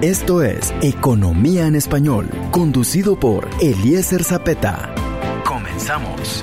Esto es Economía en Español, conducido por Eliezer Zapeta. Comenzamos.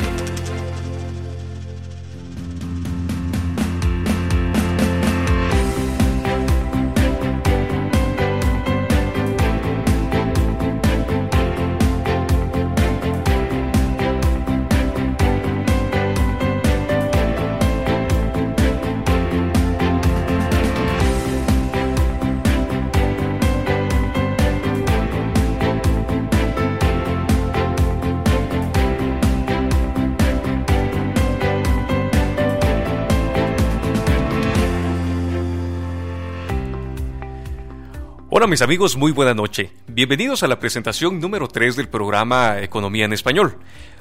Hola mis amigos, muy buena noche. Bienvenidos a la presentación número 3 del programa Economía en Español.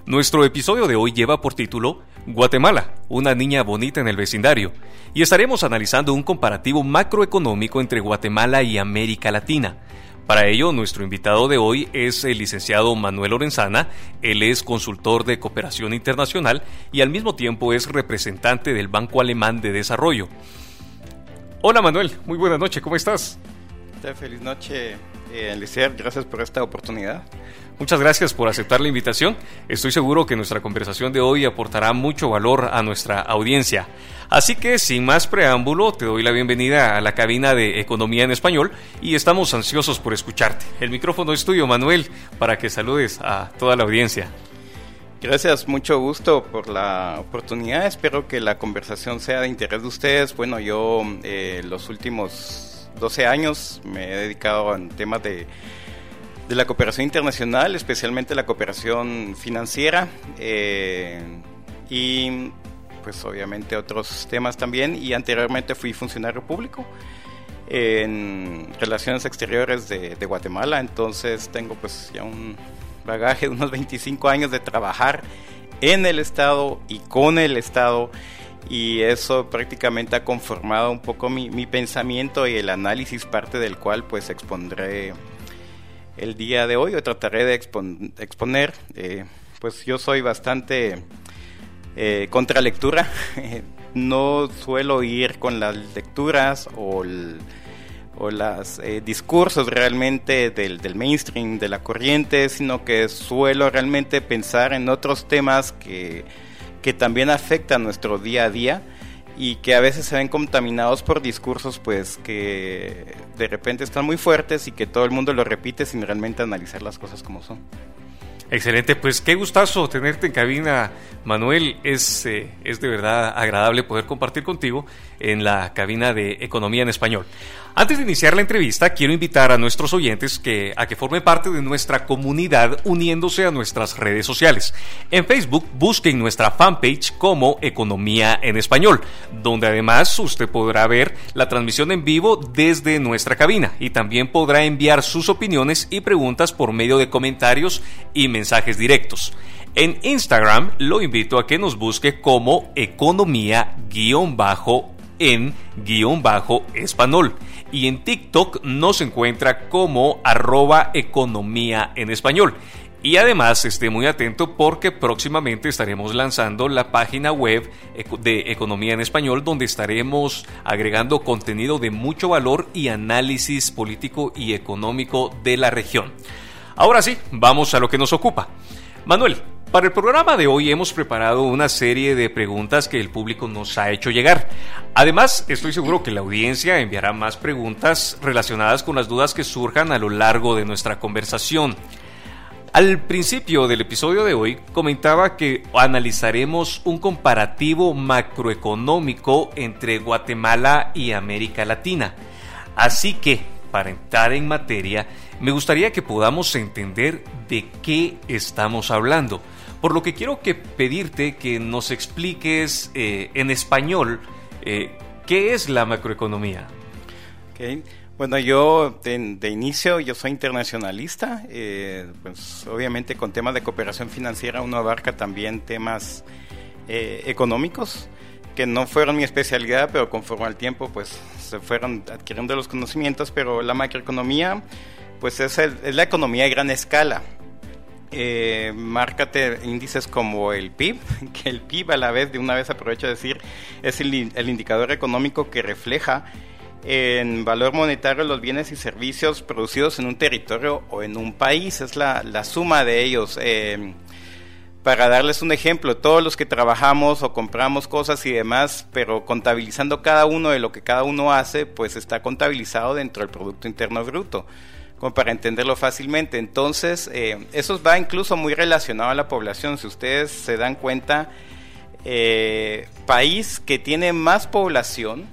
Nuestro episodio de hoy lleva por título Guatemala, una niña bonita en el vecindario, y estaremos analizando un comparativo macroeconómico entre Guatemala y América Latina. Para ello, nuestro invitado de hoy es el licenciado Manuel Lorenzana. Él es consultor de cooperación internacional y al mismo tiempo es representante del Banco Alemán de Desarrollo. Hola Manuel, muy buena noche, ¿cómo estás? Feliz noche, eh, Gracias por esta oportunidad. Muchas gracias por aceptar la invitación. Estoy seguro que nuestra conversación de hoy aportará mucho valor a nuestra audiencia. Así que, sin más preámbulo, te doy la bienvenida a la cabina de Economía en Español y estamos ansiosos por escucharte. El micrófono es tuyo, Manuel, para que saludes a toda la audiencia. Gracias, mucho gusto por la oportunidad. Espero que la conversación sea de interés de ustedes. Bueno, yo eh, los últimos 12 años me he dedicado a temas de, de la cooperación internacional, especialmente la cooperación financiera eh, y pues obviamente otros temas también y anteriormente fui funcionario público en relaciones exteriores de, de Guatemala, entonces tengo pues ya un bagaje de unos 25 años de trabajar en el Estado y con el Estado y eso prácticamente ha conformado un poco mi, pensamiento y el análisis, parte del cual pues expondré el día de hoy o trataré de exponer. Eh, pues yo soy bastante eh, contra lectura, no suelo ir con las lecturas o, los eh, discursos realmente del, del mainstream, de la corriente, sino que suelo realmente pensar en otros temas que que también afectan nuestro día a día y que a veces se ven contaminados por discursos pues que de repente están muy fuertes y que todo el mundo lo repite sin realmente analizar las cosas como son. Excelente, pues qué gustazo tenerte en cabina, Manuel. Es, eh, es de verdad agradable poder compartir contigo en la cabina de Economía en Español. Antes de iniciar la entrevista, quiero invitar a nuestros oyentes a que formen parte de nuestra comunidad uniéndose a nuestras redes sociales. En Facebook busquen nuestra fanpage como Economía en Español, donde además usted podrá ver la transmisión en vivo desde nuestra cabina y también podrá enviar sus opiniones y preguntas por medio de comentarios y mensajes directos. En Instagram lo invito a que nos busque como economía-bajo en guion bajo español. Y en TikTok nos encuentra como arroba economía en español. Y además esté muy atento porque próximamente estaremos lanzando la página web de Economía en Español donde estaremos agregando contenido de mucho valor y análisis político y económico de la región. Ahora sí, vamos a lo que nos ocupa. Manuel, para el programa de hoy hemos preparado una serie de preguntas que el público nos ha hecho llegar. Además, estoy seguro que la audiencia enviará más preguntas relacionadas con las dudas que surjan a lo largo de nuestra conversación. Al principio del episodio de hoy comentaba que analizaremos un comparativo macroeconómico entre Guatemala y América Latina. Así que, para entrar en materia, me gustaría que podamos entender de qué estamos hablando. Por lo que quiero que pedirte que nos expliques eh, en español eh, qué es la macroeconomía. Bueno, yo de, inicio yo soy internacionalista, eh, pues obviamente con temas de cooperación financiera uno abarca también temas económicos que no fueron mi especialidad, pero conforme al tiempo pues se fueron adquiriendo los conocimientos, pero la macroeconomía pues es, es la economía de gran escala, eh, márcate índices como el PIB, que el PIB a la vez, de una vez aprovecho de decir, es el, indicador económico que refleja en valor monetario los bienes y servicios producidos en un territorio o en un país, es la, la suma de ellos. Eh, para darles un ejemplo, todos los que trabajamos o compramos cosas y demás, pero contabilizando cada uno de lo que cada uno hace, pues está contabilizado dentro del Producto Interno Bruto, como para entenderlo fácilmente. Entonces, eh, eso va incluso muy relacionado a la población. Si ustedes se dan cuenta, eh, país que tiene más población,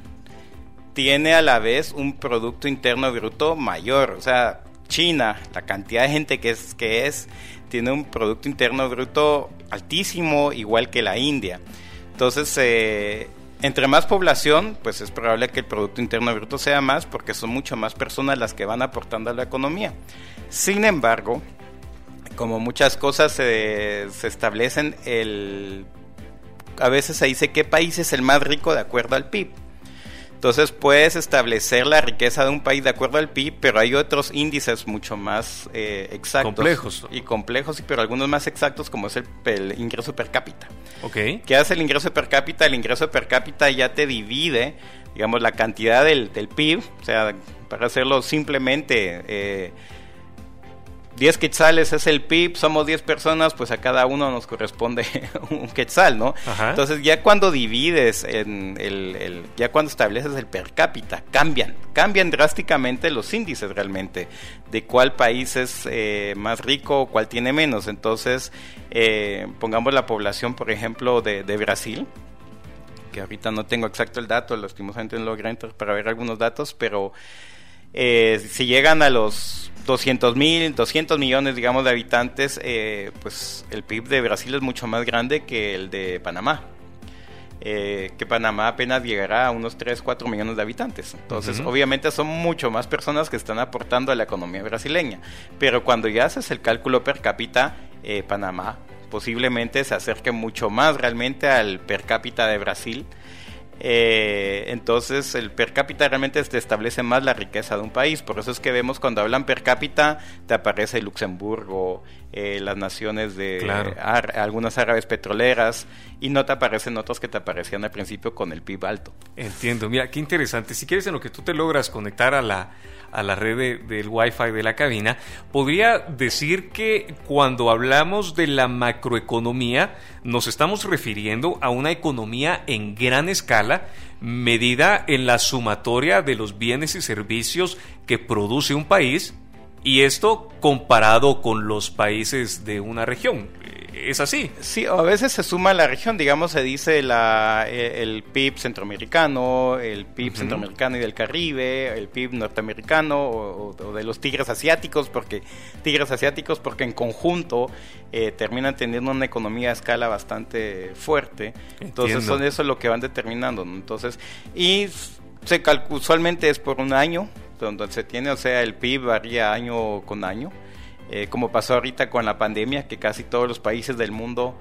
tiene a la vez un Producto Interno Bruto mayor. O sea, China, la cantidad de gente que es, que es tiene un Producto Interno Bruto altísimo, igual que la India. Entonces, eh, entre más población, pues es probable que el Producto Interno Bruto sea más porque son mucho más personas las que van aportando a la economía. Sin embargo, como muchas cosas se, se establecen, el, a veces se dice qué país es el más rico de acuerdo al PIB. Entonces puedes establecer la riqueza de un país de acuerdo al PIB, pero hay otros índices mucho más eh, exactos. Complejos. Y complejos, pero algunos más exactos como es el, ingreso per cápita. Ok. ¿Qué hace el ingreso per cápita? El ingreso per cápita ya te divide, digamos, la cantidad del, PIB, o sea, para hacerlo simplemente... Eh, 10 quetzales es el PIB, somos 10 personas, pues a cada uno nos corresponde un quetzal, ¿no? Entonces ya cuando divides en el, ya cuando estableces el per cápita, cambian, cambian drásticamente los índices realmente de cuál país es eh, más rico, cuál tiene menos. Entonces, eh, pongamos la población, por ejemplo, de, Brasil, que ahorita no tengo exacto el dato, lastimosamente no logré entrar para ver algunos datos, pero eh, si llegan a los 200 mil, 200 millones, digamos, de habitantes, eh, pues el PIB de Brasil es mucho más grande que el de Panamá. Eh, que Panamá apenas llegará a unos 3, 4 millones de habitantes. Entonces, obviamente son mucho más personas que están aportando a la economía brasileña. Pero cuando ya haces el cálculo per cápita, eh, Panamá posiblemente se acerque mucho más realmente al per cápita de Brasil eh, entonces el per cápita realmente te establece más la riqueza de un país. Por eso es que vemos cuando hablan per cápita, te aparece Luxemburgo, eh, las naciones de algunas árabes petroleras, y no te aparecen otros que te aparecían al principio con el PIB alto. Entiendo, mira, qué interesante. Si quieres en lo que tú te logras conectar a la, a la red del Wi-Fi de la cabina, podría decir que cuando hablamos de la macroeconomía, nos estamos refiriendo a una economía en gran escala, medida en la sumatoria de los bienes y servicios que produce un país, y esto comparado con los países de una región es así. Sí, a veces se suma la región, digamos, se dice la, eh, el PIB centroamericano, el PIB centroamericano y del Caribe, el PIB norteamericano o, de los tigres asiáticos, porque tigres asiáticos porque en conjunto eh, terminan teniendo una economía a escala bastante fuerte. Entonces son eso lo que van determinando. Entonces, y se usualmente es por un año, donde se tiene, o sea, el PIB varía año con año. Eh, como pasó ahorita con la pandemia, que casi todos los países del mundo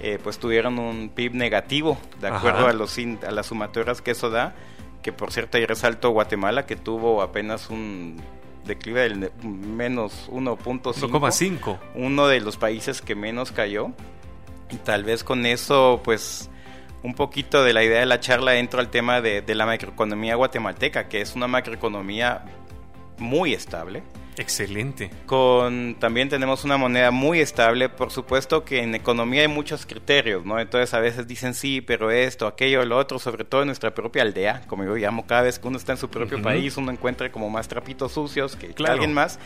eh, pues tuvieron un PIB negativo, de acuerdo a, los, a las sumatoras que eso da, que por cierto hay resalto Guatemala, que tuvo apenas un declive del menos 1.5. Uno de los países que menos cayó. Y tal vez con eso, pues, un poquito de la idea de la charla entro al tema de, de la macroeconomía guatemalteca, que es una macroeconomía muy estable Excelente. Con también tenemos una moneda muy estable, por supuesto que en economía hay muchos criterios, ¿no? Entonces a veces dicen sí, pero esto, aquello, lo otro, sobre todo en nuestra propia aldea, como yo llamo, cada vez que uno está en su propio país, uno encuentra como más trapitos sucios que, alguien más.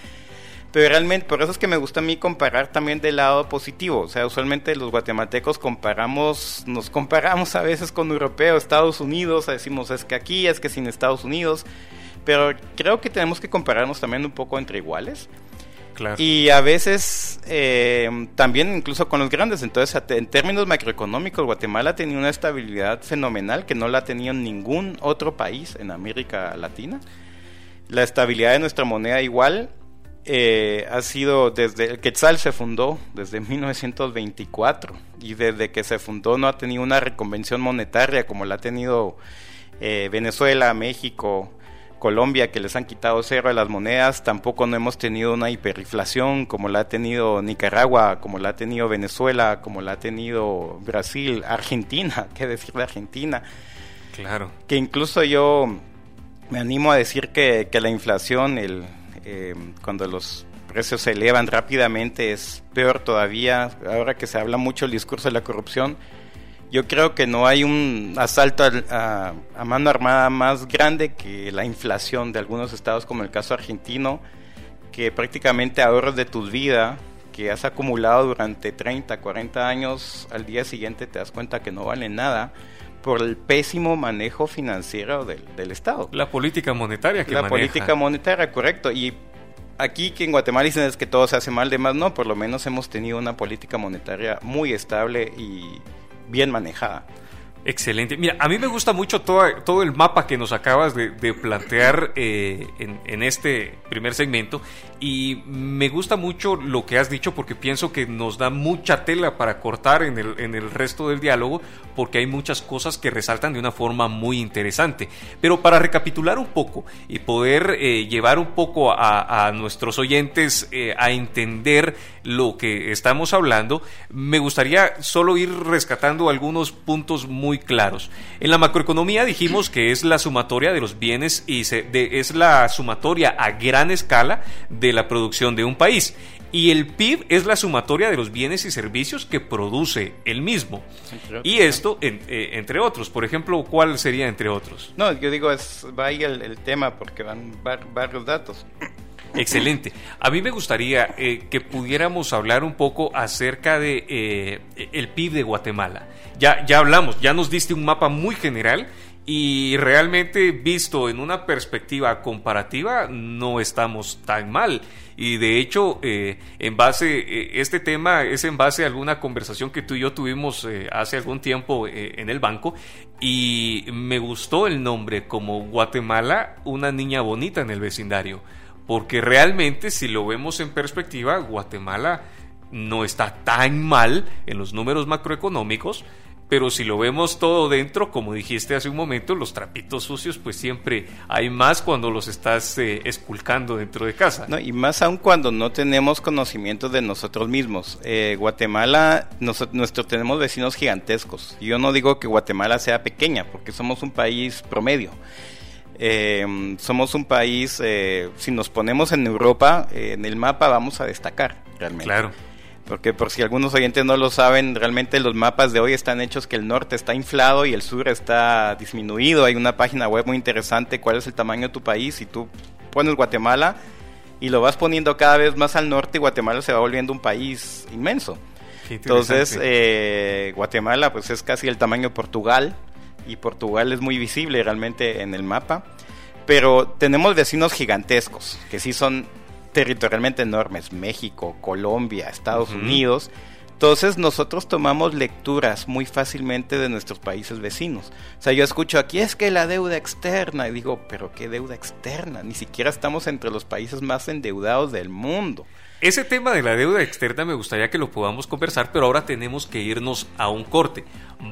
Pero realmente, por eso es que me gusta a mí comparar también del lado positivo. O sea, usualmente los guatemaltecos comparamos, nos comparamos a veces con europeos, Estados Unidos, decimos es que aquí, es que sin Estados Unidos. Pero creo que tenemos que compararnos también un poco entre iguales. Claro. Y a veces eh, también incluso con los grandes. Entonces, en términos macroeconómicos, Guatemala tenido una estabilidad fenomenal que no la tenido ningún otro país en América Latina. La estabilidad de nuestra moneda igual eh, ha sido desde el Quetzal se fundó desde 1924 y desde que se fundó no ha tenido una reconvención monetaria como la ha tenido eh, Venezuela, México, Colombia que les han quitado cero de las monedas, tampoco no hemos tenido una hiperinflación como la ha tenido Nicaragua, como la ha tenido Venezuela, como la ha tenido Brasil, Argentina, qué decir de Argentina. Claro. Que incluso yo me animo a decir que, la inflación, el, eh, cuando los precios se elevan rápidamente, es peor todavía. Ahora que se habla mucho el discurso de la corrupción, yo creo que no hay un asalto a, mano armada más grande que la inflación de algunos estados, como el caso argentino, que prácticamente ahorros de tu vida que has acumulado durante 30, 40 años, al día siguiente te das cuenta que no valen nada por el pésimo manejo financiero del, Estado. La política monetaria que La política monetaria, correcto. Y aquí que en Guatemala dicen es que todo se hace mal, de más no, por lo menos hemos tenido una política monetaria muy estable y bien manejada. Excelente. Mira, a mí me gusta mucho todo, todo el mapa que nos acabas de, plantear eh, en, este primer segmento y me gusta mucho lo que has dicho porque pienso que nos da mucha tela para cortar en el, en el resto del diálogo porque hay muchas cosas que resaltan de una forma muy interesante. Pero para recapitular un poco y poder eh, llevar un poco a, nuestros oyentes eh, a entender lo que estamos hablando, me gustaría solo ir rescatando algunos puntos muy claros. En la macroeconomía dijimos que es la sumatoria de los bienes y se, es la sumatoria a gran escala de la producción de un país. Y el PIB es la sumatoria de los bienes y servicios que produce el mismo. Y esto, eh, entre otros. Por ejemplo, ¿cuál sería entre otros? No, yo digo, es, va ahí el, tema porque van varios datos. Excelente. A mí me gustaría eh, que pudiéramos hablar un poco acerca de eh, el PIB de Guatemala. Ya, ya hablamos, ya nos diste un mapa muy general y realmente visto en una perspectiva comparativa no estamos tan mal. Y de hecho, eh, en base, eh, este tema es en base a alguna conversación que tú y yo tuvimos eh, hace algún tiempo en el banco. Y me gustó el nombre como Guatemala, una niña bonita en el vecindario. Porque realmente, si lo vemos en perspectiva, Guatemala no está tan mal en los números macroeconómicos pero si lo vemos todo dentro, como dijiste hace un momento, los trapitos sucios, pues siempre hay más cuando los estás eh, esculcando dentro de casa. No, y más aún cuando no tenemos conocimiento de nosotros mismos. Eh, Guatemala, nuestro, tenemos vecinos gigantescos. Yo no digo que Guatemala sea pequeña, porque somos un país promedio. Eh, somos un país, si nos ponemos en Europa, en el mapa vamos a destacar realmente. Claro porque por si algunos oyentes no lo saben, realmente los mapas de hoy están hechos que el norte está inflado y el sur está disminuido. Hay una página web muy interesante, cuál es el tamaño de tu país, y tú pones Guatemala y lo vas poniendo cada vez más al norte, Guatemala se va volviendo un país inmenso. Entonces, eh, Guatemala pues es casi el tamaño de Portugal, y Portugal es muy visible realmente en el mapa. Pero tenemos vecinos gigantescos, que sí son territorialmente enormes, México, Colombia, Estados Unidos. Entonces nosotros tomamos lecturas muy fácilmente de nuestros países vecinos. O sea, yo escucho aquí es que la deuda externa y digo, pero ¿qué deuda externa? Ni siquiera estamos entre los países más endeudados del mundo. Ese tema de la deuda externa me gustaría que lo podamos conversar, pero ahora tenemos que irnos a un corte.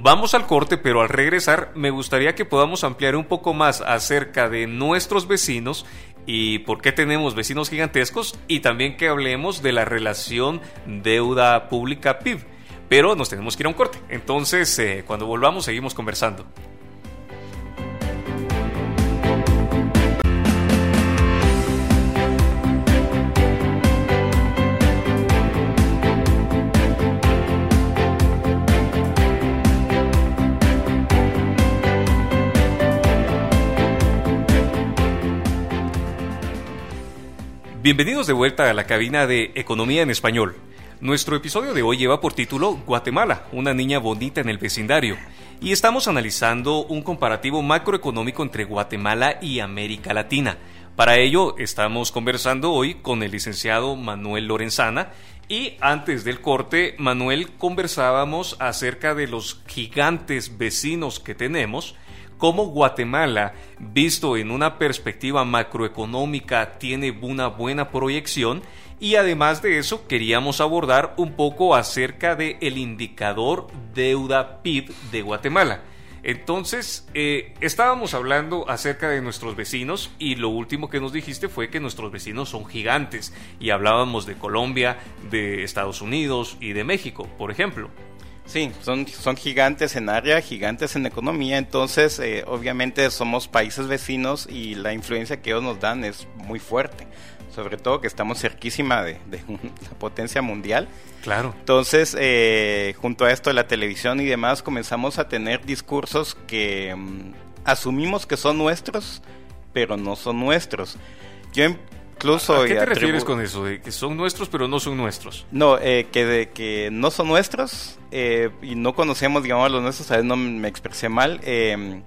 Vamos al corte, pero al regresar me gustaría que podamos ampliar un poco más acerca de nuestros vecinos y por qué tenemos vecinos gigantescos y también que hablemos de la relación deuda pública PIB. Pero nos tenemos que ir a un corte. Entonces, eh, cuando volvamos, seguimos conversando. Bienvenidos de vuelta a la cabina de Economía en Español. Nuestro episodio de hoy lleva por título Guatemala, una niña bonita en el vecindario, y estamos analizando un comparativo macroeconómico entre Guatemala y América Latina. Para ello estamos conversando hoy con el licenciado Manuel Lorenzana y antes del corte, Manuel, conversábamos acerca de los gigantes vecinos que tenemos cómo Guatemala, visto en una perspectiva macroeconómica, tiene una buena proyección y además de eso queríamos abordar un poco acerca del el indicador deuda PIB de Guatemala. Entonces, eh, estábamos hablando acerca de nuestros vecinos y lo último que nos dijiste fue que nuestros vecinos son gigantes y hablábamos de Colombia, de Estados Unidos y de México, por ejemplo. Sí, son, son gigantes en área, gigantes en economía, entonces eh, obviamente somos países vecinos y la influencia que ellos nos dan es muy fuerte, sobre todo que estamos cerquísima de, la potencia mundial. Claro. Entonces, eh, junto a esto de la televisión y demás, comenzamos a tener discursos que mm, asumimos que son nuestros, pero no son nuestros. Yo ¿A qué te refieres con eso? ¿De que son nuestros pero no son nuestros? No, eh, que, de, que no son nuestros eh, y no conocemos, digamos, a los nuestros, a veces no me expresé mal. Eh,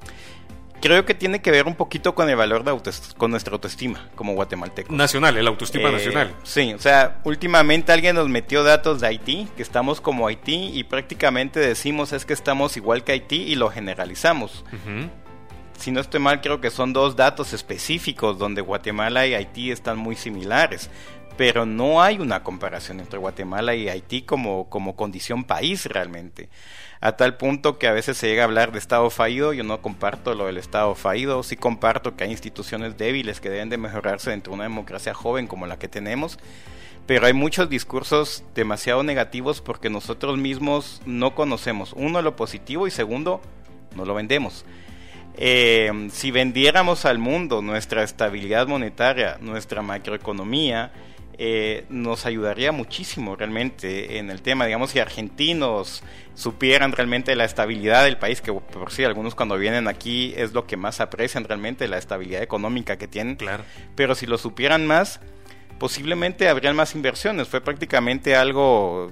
creo que tiene que ver un poquito con el valor de con nuestra autoestima como guatemaltecos. Nacional, el autoestima nacional. Sí, o sea, últimamente alguien nos metió datos de Haití, que estamos como Haití y prácticamente decimos es que estamos igual que Haití y lo generalizamos si no estoy mal, creo que son dos datos específicos donde Guatemala y Haití están muy similares. Pero no hay una comparación entre Guatemala y Haití como, como condición país realmente. A tal punto que a veces se llega a hablar de Estado fallido, yo no comparto lo del Estado fallido, sí comparto que hay instituciones débiles que deben de mejorarse dentro de una democracia joven como la que tenemos, pero hay muchos discursos demasiado negativos porque nosotros mismos no conocemos, uno, lo positivo y segundo, no lo vendemos. Eh, si vendiéramos al mundo nuestra estabilidad monetaria, nuestra macroeconomía, eh, nos ayudaría muchísimo realmente en el tema, digamos, si argentinos supieran realmente la estabilidad del país, que por sí algunos cuando vienen aquí es lo que más aprecian realmente, la estabilidad económica que tienen, claro. pero si lo supieran más, posiblemente habrían más inversiones, fue prácticamente algo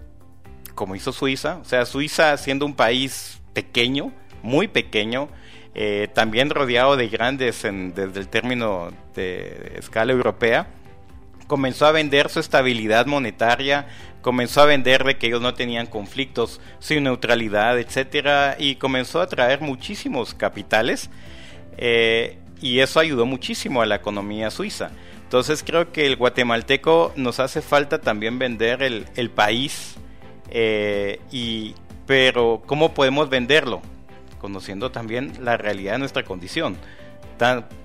como hizo Suiza, o sea, Suiza siendo un país pequeño, muy pequeño, eh, también rodeado de grandes desde el término de, escala europea, comenzó a vender su estabilidad monetaria, comenzó a vender de que ellos no tenían conflictos, su neutralidad, etcétera, y comenzó a traer muchísimos capitales, eh, y eso ayudó muchísimo a la economía suiza. Entonces creo que el guatemalteco nos hace falta también vender el, país, eh, y, pero ¿cómo podemos venderlo? Conociendo también la realidad de nuestra condición.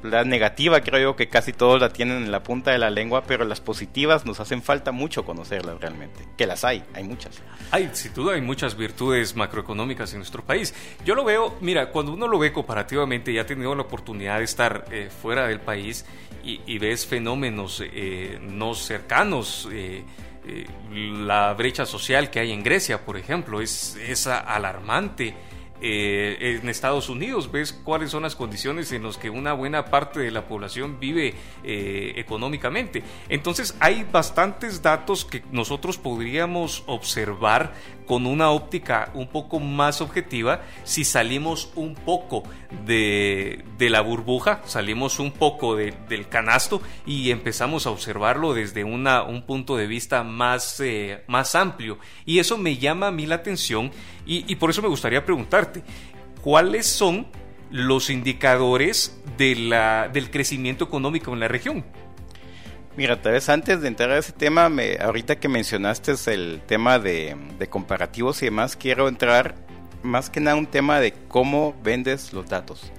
la negativa creo yo que casi todos la tienen en la punta de la lengua, pero las positivas nos hacen falta mucho conocerlas realmente, que las hay, hay muchas. Hay, sin duda, hay muchas virtudes macroeconómicas en nuestro país. Yo lo veo, mira, cuando uno lo ve comparativamente y ha tenido la oportunidad de estar eh, fuera del país y, ves fenómenos eh, no cercanos, eh, la brecha social que hay en Grecia, por ejemplo, es, es alarmante eh, en Estados Unidos, ves cuáles son las condiciones en las que una buena parte de la población vive eh, económicamente. Entonces hay bastantes datos que nosotros podríamos observar con una óptica un poco más objetiva si salimos un poco de, la burbuja, salimos un poco del canasto y empezamos a observarlo desde un punto de vista más, eh, más amplio. Y eso me llama a mí la atención y, por eso me gustaría preguntarte, ¿cuáles son los indicadores de la, del crecimiento económico en la región? Mira, tal vez antes de entrar a ese tema, me, ahorita que mencionaste el tema de, comparativos y demás, quiero entrar más que nada un tema de cómo vendes los datos.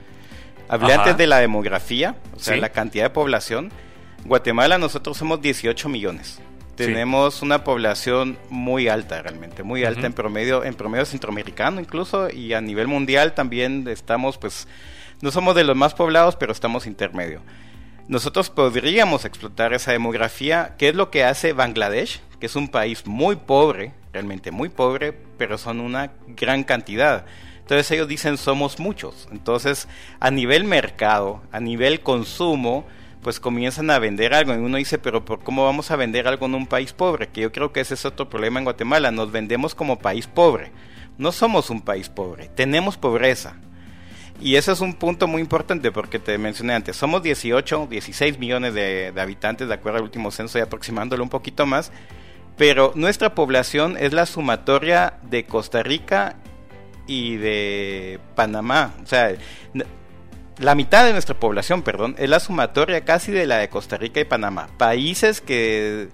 Hablé antes de la demografía, o sea, la cantidad de población. Guatemala nosotros somos 18 millones. Tenemos una población muy alta realmente, muy alta en promedio, en promedio centroamericano incluso, y a nivel mundial también estamos, pues, no somos de los más poblados, pero estamos intermedio nosotros podríamos explotar esa demografía, que es lo que hace Bangladesh, que es un país muy pobre, realmente muy pobre, pero son una gran cantidad. Entonces ellos dicen somos muchos. Entonces a nivel mercado, a nivel consumo, pues comienzan a vender algo. Y uno dice, pero ¿por cómo vamos a vender algo en un país pobre? Que yo creo que ese es otro problema en Guatemala. Nos vendemos como país pobre. No somos un país pobre, tenemos pobreza. Y ese es un punto muy importante porque te mencioné antes, somos 18, 16 millones de, habitantes de acuerdo al último censo y aproximándolo un poquito más, pero nuestra población es la sumatoria de Costa Rica y de Panamá. O sea, la mitad de nuestra población, perdón, es la sumatoria casi de la de Costa Rica y Panamá. Países que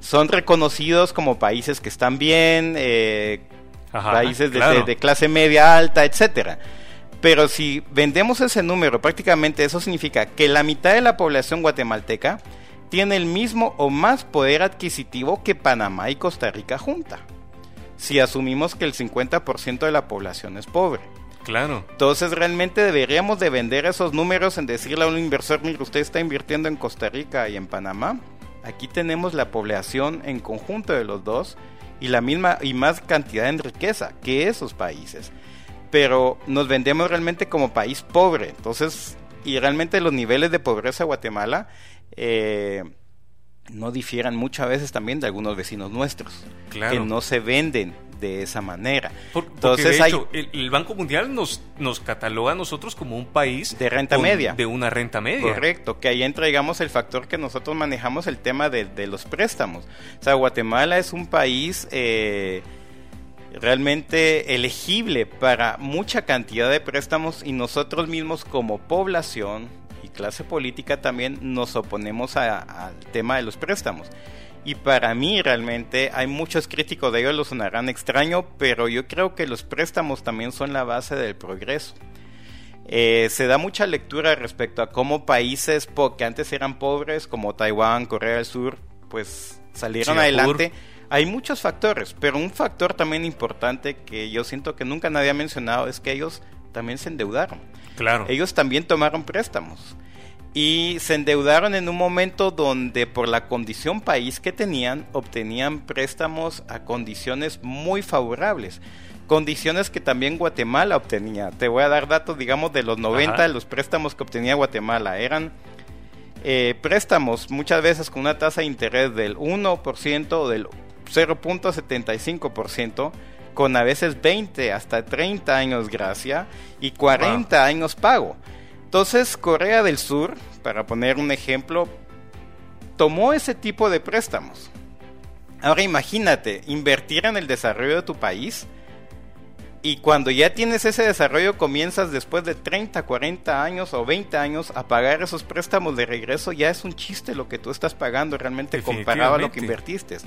son reconocidos como países que están bien, eh, países de, de, clase media alta, etcétera. Pero si vendemos ese número, prácticamente eso significa que la mitad de la población guatemalteca tiene el mismo o más poder adquisitivo que Panamá y Costa Rica junta. si asumimos que el 50% de la población es pobre. Claro. Entonces realmente deberíamos de vender esos números en decirle a un inversor, mire, usted está invirtiendo en Costa Rica y en Panamá. Aquí tenemos la población en conjunto de los dos y la misma y más cantidad en riqueza que esos países. Pero nos vendemos realmente como país pobre. Entonces, y realmente los niveles de pobreza de Guatemala eh, no difieran muchas veces también de algunos vecinos nuestros. Claro. Que no se venden de esa manera. Entonces, de hecho, el, Banco Mundial nos, nos cataloga a nosotros como un país de renta media. De una renta media. Correcto, que ahí entra, digamos, el factor que nosotros manejamos, el tema de, de los préstamos. O sea, Guatemala es un país eh, realmente elegible para mucha cantidad de préstamos y nosotros mismos como población y clase política también nos oponemos al tema de los préstamos. Y para mí realmente hay muchos críticos de ellos, lo sonarán extraño, pero yo creo que los préstamos también son la base del progreso. Eh, se da mucha lectura respecto a cómo países que antes eran pobres, como Taiwán, Corea del Sur, pues salieron adelante. Hay muchos factores, pero un factor también importante que yo siento que nunca nadie ha mencionado es que ellos también se endeudaron. Claro. Ellos también tomaron préstamos y se endeudaron en un momento donde por la condición país que tenían obtenían préstamos a condiciones muy favorables. Condiciones que también Guatemala obtenía. Te voy a dar datos, digamos, de los 90, los préstamos que obtenía Guatemala. Eran eh, préstamos muchas veces con una tasa de interés del 1% o del 0.75%, con a veces 20 hasta 30 años gracia y 40 años pago. Entonces Corea del Sur, para poner un ejemplo, tomó ese tipo de préstamos. Ahora imagínate, invertir en el desarrollo de tu país y cuando ya tienes ese desarrollo comienzas después de 30, 40 años o 20 años a pagar esos préstamos de regreso, ya es un chiste lo que tú estás pagando realmente comparado a lo que invertiste.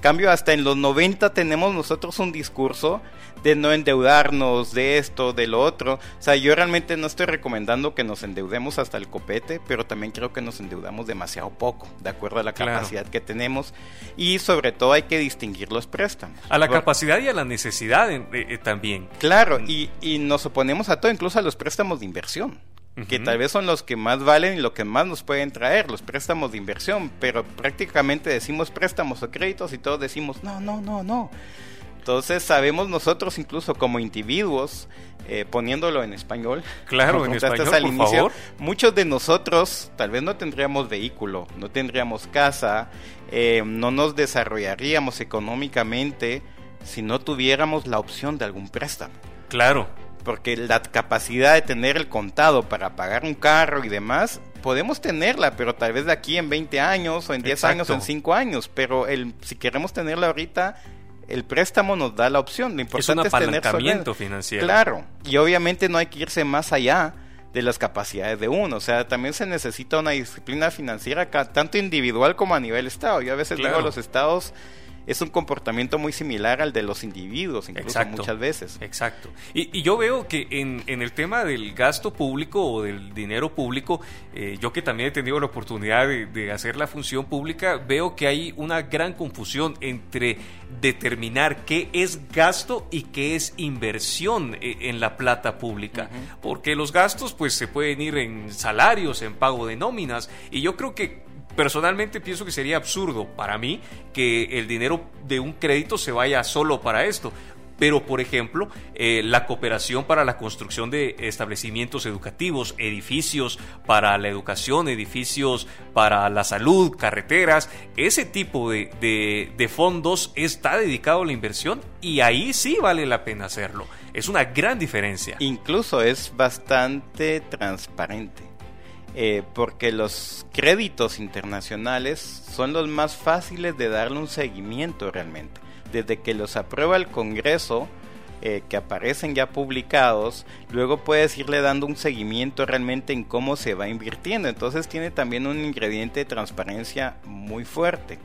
Cambio, hasta en los 90 tenemos nosotros un discurso de no endeudarnos, de esto, de lo otro. O sea, yo realmente no estoy recomendando que nos endeudemos hasta el copete, pero también creo que nos endeudamos demasiado poco, de acuerdo a la capacidad que tenemos. Y sobre todo hay que distinguir los préstamos. A la capacidad y a la necesidad eh, eh, también. Claro, y, y nos oponemos a todo, incluso a los préstamos de inversión que tal vez son los que más valen y lo que más nos pueden traer, los préstamos de inversión, pero prácticamente decimos préstamos o créditos y todos decimos, no, no, no, no. Entonces sabemos nosotros incluso como individuos, eh, poniéndolo en español, claro, en español, al inicio, muchos de nosotros tal vez no tendríamos vehículo, no tendríamos casa, eh, no nos desarrollaríamos económicamente si no tuviéramos la opción de algún préstamo. Claro porque la capacidad de tener el contado para pagar un carro y demás, podemos tenerla, pero tal vez de aquí en 20 años o en 10 años o en 5 años, pero el, si queremos tenerla ahorita, el préstamo nos da la opción. Lo importante es, un apalancamiento financiero. Claro, y obviamente no hay que irse más allá de las capacidades de uno. O sea, también se necesita una disciplina financiera tanto individual como a nivel Estado. Yo a veces digo los estados es un comportamiento muy similar al de los individuos, incluso muchas veces. Exacto. Y, yo veo que en, el tema del gasto público o del dinero público, eh, yo que también he tenido la oportunidad de, hacer la función pública, veo que hay una gran confusión entre determinar qué es gasto y qué es inversión eh, en la plata pública. Porque los gastos pues se pueden ir en salarios, en pago de nóminas, y yo creo que personalmente pienso que sería absurdo para mí que el dinero de un crédito se vaya solo para esto. Pero, por ejemplo, eh, la cooperación para la construcción de establecimientos educativos, edificios para la educación, edificios para la salud, carreteras, ese tipo de, de fondos está dedicado a la inversión y ahí sí vale la pena hacerlo. Es una gran diferencia. Incluso es bastante transparente. Eh, porque los créditos internacionales son los más fáciles de darle un seguimiento realmente. Desde que los aprueba el Congreso, eh, que aparecen ya publicados, luego puedes irle dando un seguimiento realmente en cómo se va invirtiendo. Entonces tiene también un ingrediente de transparencia muy fuerte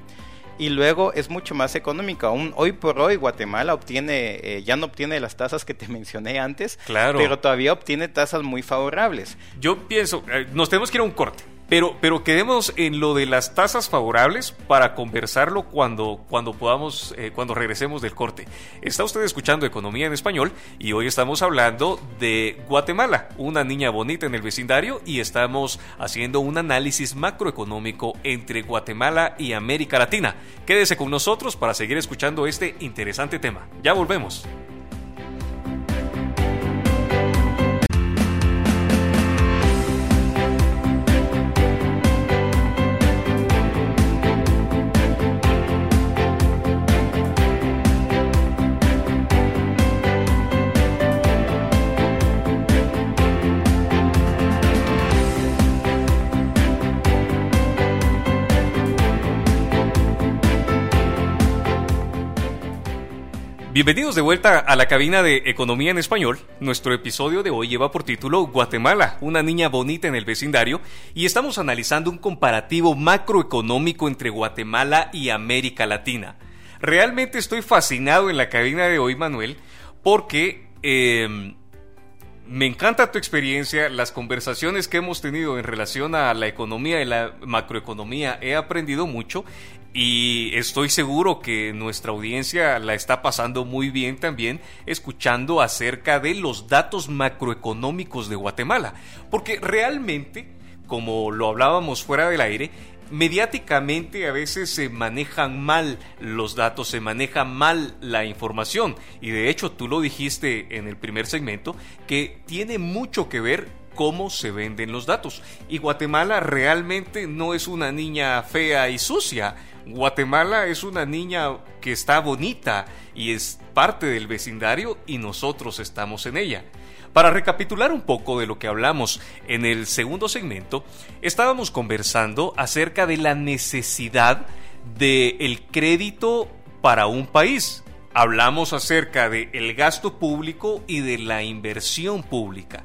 y luego es mucho más económico. Aún hoy por hoy Guatemala obtiene, eh, ya no obtiene las tasas que te mencioné antes, claro. pero todavía obtiene tasas muy favorables. Yo pienso, eh, nos tenemos que ir a un corte. Pero, pero quedemos en lo de las tasas favorables para conversarlo cuando, cuando podamos, eh, cuando regresemos del corte. Está usted escuchando Economía en Español y hoy estamos hablando de Guatemala, una niña bonita en el vecindario y estamos haciendo un análisis macroeconómico entre Guatemala y América Latina. Quédese con nosotros para seguir escuchando este interesante tema. Ya volvemos. Bienvenidos de vuelta a la cabina de Economía en Español. Nuestro episodio de hoy lleva por título Guatemala, una niña bonita en el vecindario, y estamos analizando un comparativo macroeconómico entre Guatemala y América Latina. Realmente estoy fascinado en la cabina de hoy, Manuel, porque em, me encanta tu experiencia, las conversaciones que hemos tenido en relación a la economía y la macroeconomía, he aprendido mucho y estoy seguro que nuestra audiencia la está pasando muy bien también escuchando acerca de los datos macroeconómicos de Guatemala, porque realmente, como lo hablábamos fuera del aire, mediáticamente a veces se manejan mal los datos, se maneja mal la información. Y de hecho tú lo dijiste en el primer segmento, que tiene mucho que ver cómo se venden los datos. Y Guatemala realmente no es una niña fea y sucia. Guatemala es una niña que está bonita y es parte del vecindario y nosotros estamos en ella. Para recapitular un poco de lo que hablamos en el segundo segmento, estábamos conversando acerca de la necesidad del el crédito para un país. Hablamos acerca del el gasto público y de la inversión pública.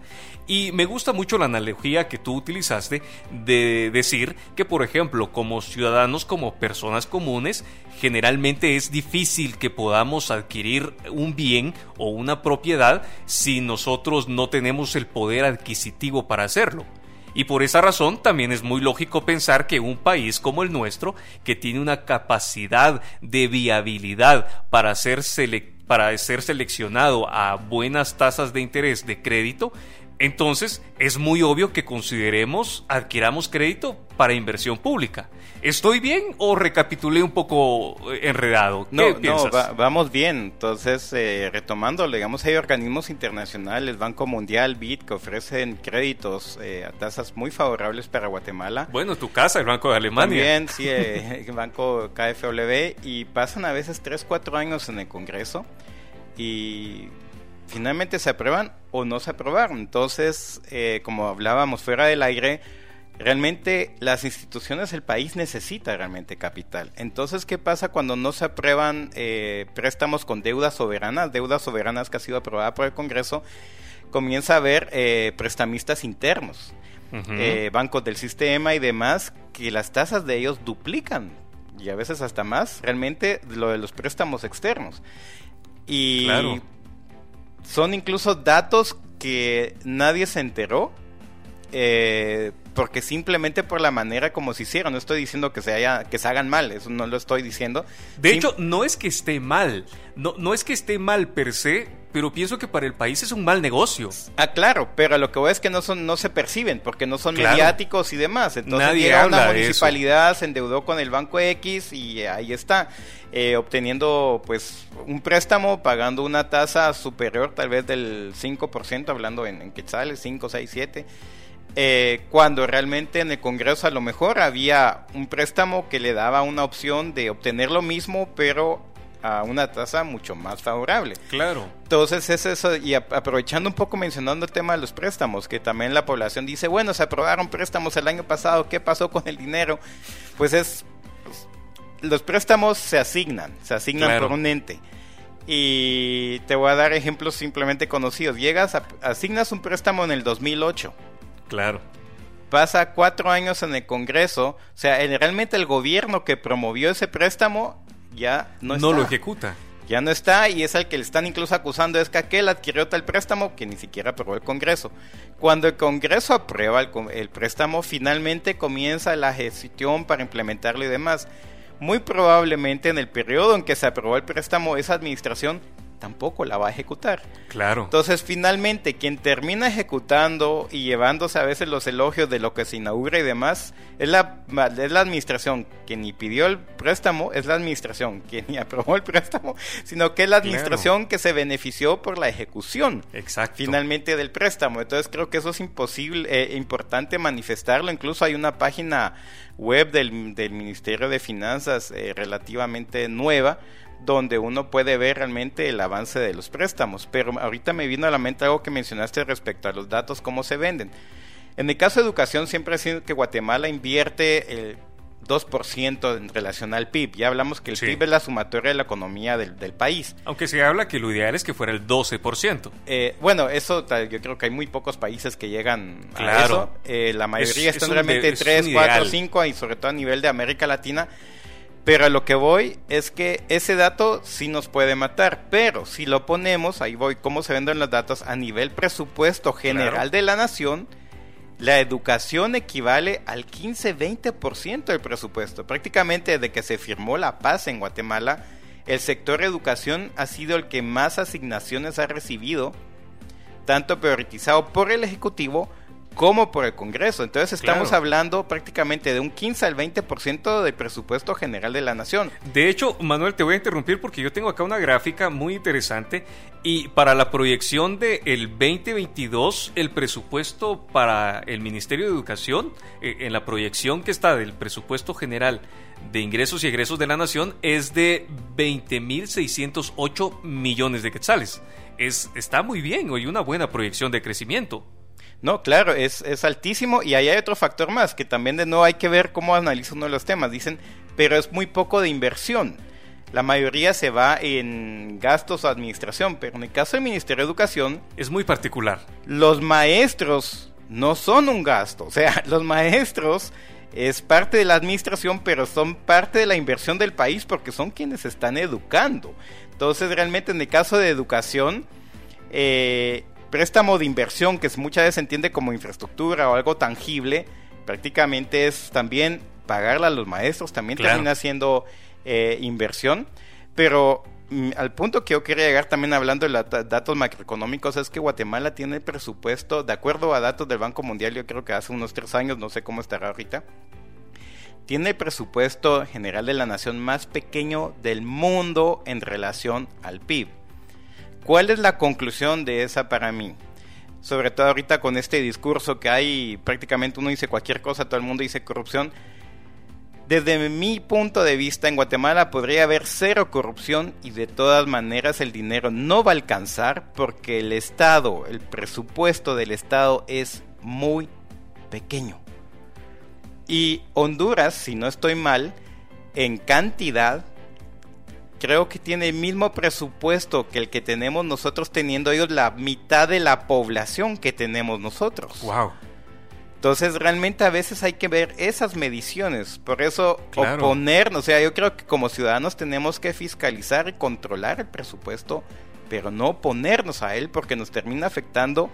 Y me gusta mucho la analogía que tú utilizaste de decir que, por ejemplo, como ciudadanos, como personas comunes, generalmente es difícil que podamos adquirir un bien o una propiedad si nosotros no tenemos el poder adquisitivo para hacerlo. Y por esa razón también es muy lógico pensar que un país como el nuestro, que tiene una capacidad de viabilidad para ser, para ser seleccionado a buenas tasas de interés de crédito, entonces, es muy obvio que consideremos, adquiramos crédito para inversión pública. ¿Estoy bien o recapitulé un poco eh, enredado? no, no vamos bien. Entonces, eh, retomando, digamos, hay organismos internacionales, Banco Mundial, BID, que ofrecen créditos eh, a tasas muy favorables para Guatemala. Bueno, tu casa, el Banco de Alemania. También, sí, el Banco KfW, y pasan a veces 3, 4 años en el Congreso y finalmente se aprueban o no se aprobaron. Entonces, eh, como hablábamos fuera del aire, realmente las instituciones del país necesitan realmente capital. Entonces, ¿qué pasa cuando no se aprueban eh, préstamos con deudas soberanas, deudas soberanas que ha sido aprobada por el Congreso? Comienza a haber eh, prestamistas internos, bancos del sistema y demás, que las tasas de ellos duplican y a veces hasta más realmente lo de los préstamos externos. Y claro son incluso datos que nadie se enteró. Eh, porque simplemente por la manera como se hicieron, no estoy diciendo que se haya, que se hagan mal, eso no lo estoy diciendo. De hecho, no es que esté mal, no, no es que esté mal per se, pero pienso que para el país es un mal negocio. Ah, claro, pero lo que voy es que no son, no se perciben, porque no son mediáticos y demás. Entonces Nadie llega una municipalidad, se endeudó con el banco X y ahí está. Eh, obteniendo pues un préstamo pagando una tasa superior tal vez del 5%, hablando en, en quetzales, 5, 6, 7. cuando realmente en el Congreso a lo mejor había un préstamo que le daba una opción de obtener lo mismo, pero a una tasa mucho más favorable. Claro. Entonces es eso, y aprovechando un poco mencionando el tema de los préstamos, que también la población dice, bueno, se aprobaron préstamos el año pasado, ¿qué pasó con el dinero? Pues es los préstamos se asignan, se asignan por un ente. Y te voy a dar ejemplos simplemente conocidos. Llegas, asignas un préstamo en el 2008. Claro. Pasa cuatro años en el Congreso. O sea, realmente el gobierno que promovió ese préstamo ya no, no lo ejecuta. Ya no está y es al que le están incluso acusando es que aquel adquirió tal préstamo que ni siquiera aprobó el Congreso. Cuando el Congreso aprueba el, el préstamo, finalmente comienza la gestión para implementarlo y demás. Muy probablemente en el periodo en que se aprobó el préstamo, esa administración tampoco la va a ejecutar. Claro. Entonces, finalmente, quien termina ejecutando y llevándose a veces los elogios de lo que se inaugura y demás, es la, es la administración que ni pidió el préstamo, es la administración que ni aprobó el préstamo, sino que es la administración que se benefició por la ejecución Exacto. finalmente del préstamo. Entonces, creo que eso es imposible, eh, importante manifestarlo. Incluso hay una página web del, del Ministerio de Finanzas eh, relativamente nueva donde uno puede ver realmente el avance de los préstamos. Pero ahorita me vino a la mente algo que mencionaste respecto a los datos, cómo se venden. En el caso de educación siempre ha sido que Guatemala invierte el 2% en relación al PIB. Ya hablamos que el Sí. PIB es la sumatoria de la economía del, del país. Aunque se habla que lo ideal es que fuera el 12%. Eh, bueno, eso yo creo que hay muy pocos países que llegan a eso. Eh, la mayoría Es- están es realmente es 3, un 4, ideal. 5 y sobre todo a nivel de América Latina. Pero a lo que voy es que ese dato sí nos puede matar. Pero si lo ponemos, ahí voy, cómo se venden los datos a nivel presupuesto general Claro. de la nación. La educación equivale al 15-20% del presupuesto. Prácticamente desde que se firmó la paz en Guatemala, el sector educación ha sido el que más asignaciones ha recibido, tanto priorizado por el Ejecutivo como por el Congreso. Entonces estamos Claro. hablando prácticamente de un 15 al 20% del presupuesto general de la nación. De hecho, Manuel, te voy a interrumpir porque yo tengo acá una gráfica muy interesante y para la proyección del 2022, el presupuesto para el Ministerio de Educación, eh, en la proyección que está del presupuesto general de ingresos y egresos de la nación, es de 20.608 millones de quetzales. Es, está muy bien, hoy una buena proyección de crecimiento. No, claro, es, es altísimo y ahí hay otro factor más, que también de nuevo hay que ver cómo analiza uno de los temas. Dicen, pero es muy poco de inversión. La mayoría se va en gastos o administración, pero en el caso del Ministerio de Educación, Es muy particular. los maestros no son un gasto. O sea, los maestros es parte de la administración, pero son parte de la inversión del país porque son quienes están educando. Entonces, realmente en el caso de educación, eh, préstamo de inversión, que muchas veces se entiende como infraestructura o algo tangible, prácticamente es también pagarle a los maestros, también Claro. termina siendo eh, inversión. Pero mm, al punto que yo quería llegar también hablando de los datos macroeconómicos es que Guatemala tiene presupuesto, de acuerdo a datos del Banco Mundial, yo creo que hace unos tres años, no sé cómo estará ahorita, tiene el presupuesto general de la nación más pequeño del mundo en relación al PIB. ¿Cuál es la conclusión de esa para mí? Sobre todo ahorita con este discurso que hay, prácticamente uno dice cualquier cosa, todo el mundo dice corrupción. Desde mi punto de vista, en Guatemala podría haber cero corrupción y de todas maneras el dinero no va a alcanzar porque el Estado, el presupuesto del Estado es muy pequeño. Y Honduras, si no estoy mal, en cantidad, creo que tiene el mismo presupuesto que el que tenemos nosotros teniendo ellos la mitad de la población que tenemos nosotros. Wow. Entonces realmente a veces hay que ver esas mediciones. Por eso Claro. oponernos, o sea, yo creo que como ciudadanos tenemos que fiscalizar y controlar el presupuesto, pero no oponernos a él porque nos termina afectando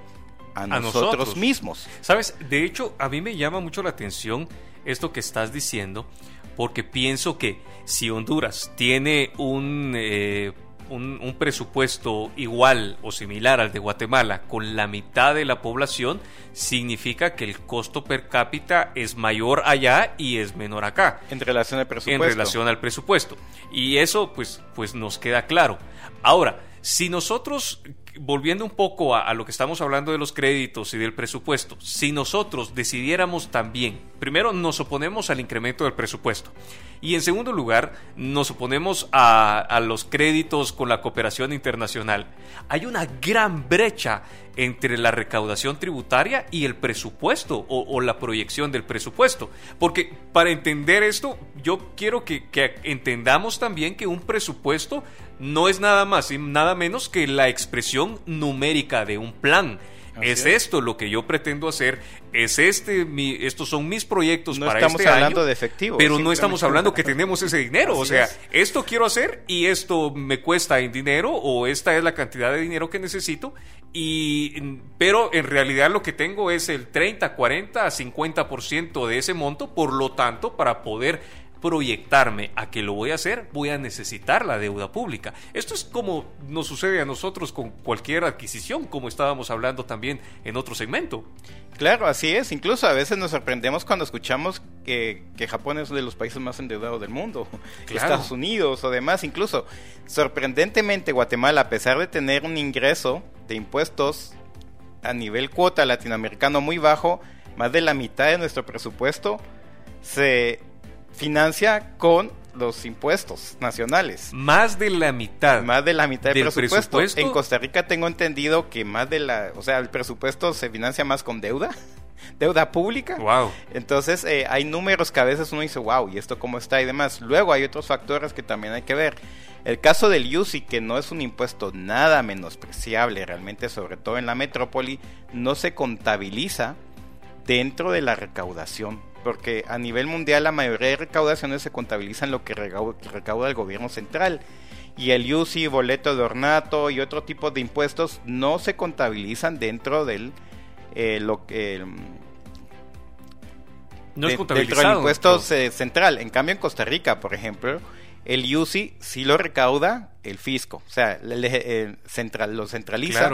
a, nosotros, nosotros. mismos. Sabes, de hecho, a mí me llama mucho la atención esto que estás diciendo, porque pienso que si Honduras tiene un, eh, un, un presupuesto igual o similar al de Guatemala con la mitad de la población, significa que el costo per cápita es mayor allá y es menor acá En relación al presupuesto. en relación al presupuesto. Y eso pues, pues nos queda claro. Ahora, si nosotros, volviendo un poco a, lo que estamos hablando de los créditos y del presupuesto, si nosotros decidiéramos también, primero nos oponemos al incremento del presupuesto y en segundo lugar nos oponemos a, los créditos con la cooperación internacional, hay una gran brecha entre la recaudación tributaria y el presupuesto o, la proyección del presupuesto. Porque para entender esto, yo quiero que entendamos también que un presupuesto no es nada más y nada menos que la expresión numérica de un plan. es, esto lo que yo pretendo hacer, es este, mi, estos son mis proyectos no para estamos este hablando de efectivo. Pero no estamos hablando que tenemos ese dinero, o sea, esto quiero hacer y esto me cuesta en dinero o esta es la cantidad de dinero que necesito y pero en realidad lo que tengo es el 30, 40, 50% de ese monto, por lo tanto, para poder proyectarme a que lo voy a hacer, voy a necesitar la deuda pública. Esto es como nos sucede a nosotros con cualquier adquisición, como estábamos hablando también en otro segmento. Claro, así es. Incluso a veces nos sorprendemos cuando escuchamos que, Japón es uno de los países más endeudados del mundo, Estados Unidos o demás. Incluso, sorprendentemente, Guatemala, a pesar de tener un ingreso de impuestos a nivel cuota latinoamericano muy bajo, más de la mitad de nuestro presupuesto se financia con los impuestos nacionales. Más de la mitad. Más de la mitad del, presupuesto. En Costa Rica tengo entendido que más de la, o sea, el presupuesto se financia más con deuda, deuda pública. Wow. Entonces eh, hay números que a veces uno dice, wow, ¿y esto cómo está? Y demás. Luego hay otros factores que también hay que ver. El caso del UCI, que no es un impuesto nada menospreciable realmente, sobre todo en la metrópoli, no se contabiliza dentro de la recaudación porque a nivel mundial la mayoría de recaudaciones se contabilizan lo que recauda, el gobierno central. Y el UCI, boleto de ornato y otro tipo de impuestos no se contabilizan dentro del eh, lo que no es dentro del impuesto central. En cambio en Costa Rica, por ejemplo, el UCI sí lo recauda el fisco, o sea, el, central lo centraliza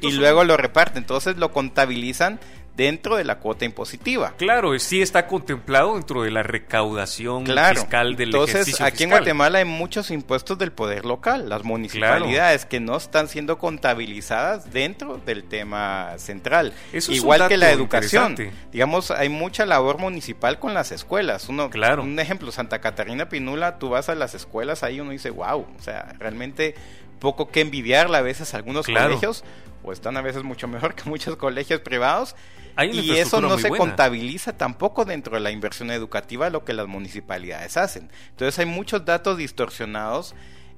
y luego lo reparte, entonces lo contabilizan dentro de la cuota impositiva. Claro, sí está contemplado dentro de la recaudación fiscal del Entonces, aquí en Guatemala hay muchos impuestos del poder local, las municipalidades que no están siendo contabilizadas dentro del tema central. Igual que la educación. Digamos, hay mucha labor municipal con las escuelas. Uno, claro. Un ejemplo, Santa Catarina Pinula, tú vas a las escuelas, ahí uno dice, wow, o sea, realmente poco que envidiarle a veces a algunos colegios, o están a veces mucho mejor que muchos colegios privados, y eso no se contabiliza tampoco dentro de la inversión educativa lo que las municipalidades hacen. Entonces hay muchos datos distorsionados